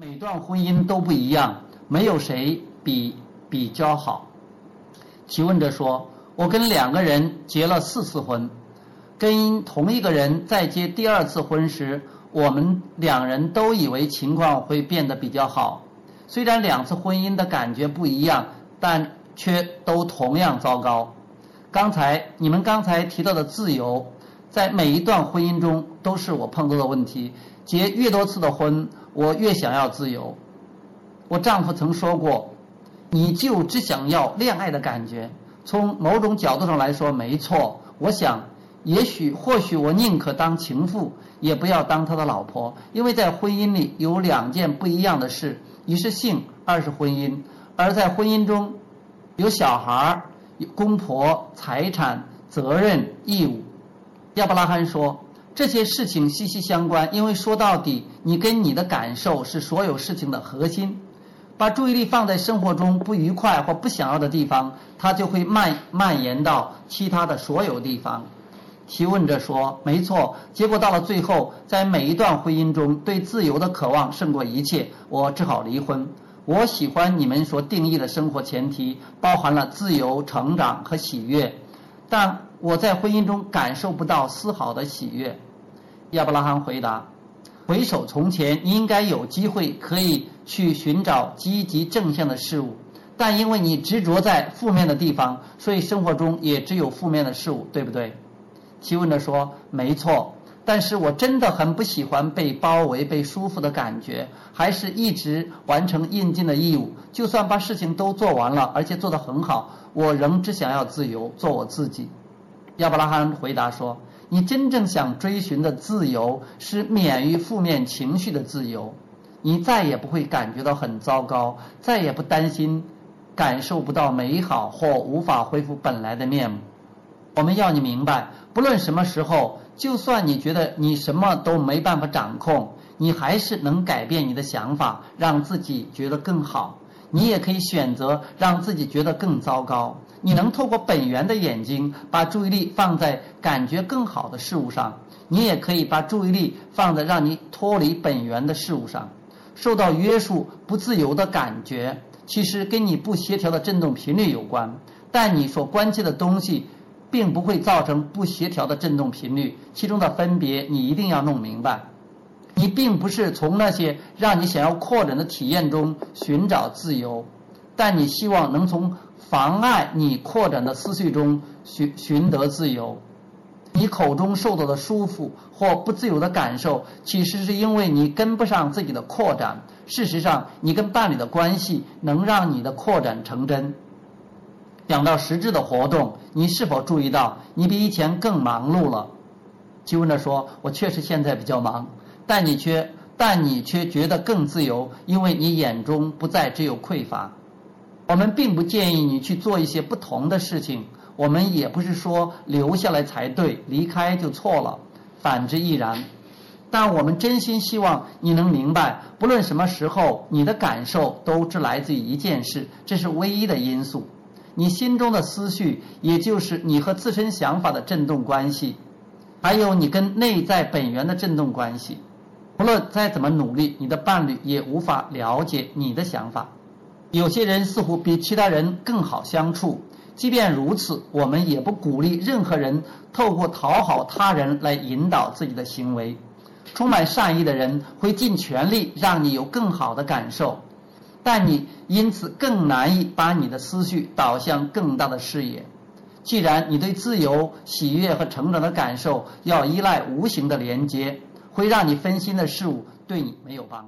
每段婚姻都不一样，没有谁比比较好。提问者说：“我跟两个人结了四次婚，跟同一个人再结第二次婚时，我们两人都以为情况会变得比较好。虽然两次婚姻的感觉不一样，但却都同样糟糕。刚才你们刚才提到的自由，在每一段婚姻中都是我碰到的问题。结越多次的婚。”我越想要自由。我丈夫曾说过：“你就只想要恋爱的感觉。”从某种角度上来说，没错。我想，也许或许我宁可当情妇，也不要当他的老婆，因为在婚姻里有两件不一样的事：一是性，二是婚姻。而在婚姻中，有小孩、有公婆、财产、责任、义务。亚伯拉罕说。这些事情息息相关，因为说到底，你跟你的感受是所有事情的核心。把注意力放在生活中不愉快或不想要的地方，它就会蔓蔓延到其他的所有地方。提问者说：“没错。”结果到了最后，在每一段婚姻中，对自由的渴望胜过一切，我只好离婚。我喜欢你们所定义的生活前提，包含了自由、成长和喜悦，但我在婚姻中感受不到丝毫的喜悦。亚伯拉罕回答：“回首从前，应该有机会可以去寻找积极正向的事物，但因为你执着在负面的地方，所以生活中也只有负面的事物，对不对？”提问者说：“没错，但是我真的很不喜欢被包围、被束缚的感觉，还是一直完成应尽的义务。就算把事情都做完了，而且做得很好，我仍只想要自由，做我自己。”亚伯拉罕回答说。你真正想追寻的自由是免于负面情绪的自由，你再也不会感觉到很糟糕，再也不担心感受不到美好或无法恢复本来的面目。我们要你明白，不论什么时候，就算你觉得你什么都没办法掌控，你还是能改变你的想法，让自己觉得更好。你也可以选择让自己觉得更糟糕。你能透过本源的眼睛，把注意力放在感觉更好的事物上；你也可以把注意力放在让你脱离本源的事物上。受到约束、不自由的感觉，其实跟你不协调的振动频率有关。但你所关切的东西，并不会造成不协调的振动频率，其中的分别你一定要弄明白。你并不是从那些让你想要扩展的体验中寻找自由，但你希望能从妨碍你扩展的思绪中寻寻得自由。你口中受到的舒服或不自由的感受，其实是因为你跟不上自己的扩展。事实上，你跟伴侣的关系能让你的扩展成真。讲到实质的活动，你是否注意到你比以前更忙碌了？提问者说：“我确实现在比较忙。”但你却，但你却觉得更自由，因为你眼中不再只有匮乏。我们并不建议你去做一些不同的事情，我们也不是说留下来才对，离开就错了，反之亦然。但我们真心希望你能明白，不论什么时候，你的感受都只来自于一件事，这是唯一的因素。你心中的思绪，也就是你和自身想法的振动关系，还有你跟内在本源的振动关系。无论再怎么努力，你的伴侣也无法了解你的想法。有些人似乎比其他人更好相处，即便如此，我们也不鼓励任何人透过讨好他人来引导自己的行为。充满善意的人会尽全力让你有更好的感受，但你因此更难以把你的思绪导向更大的视野。既然你对自由、喜悦和成长的感受要依赖无形的连接。会让你分心的事物对你没有帮助。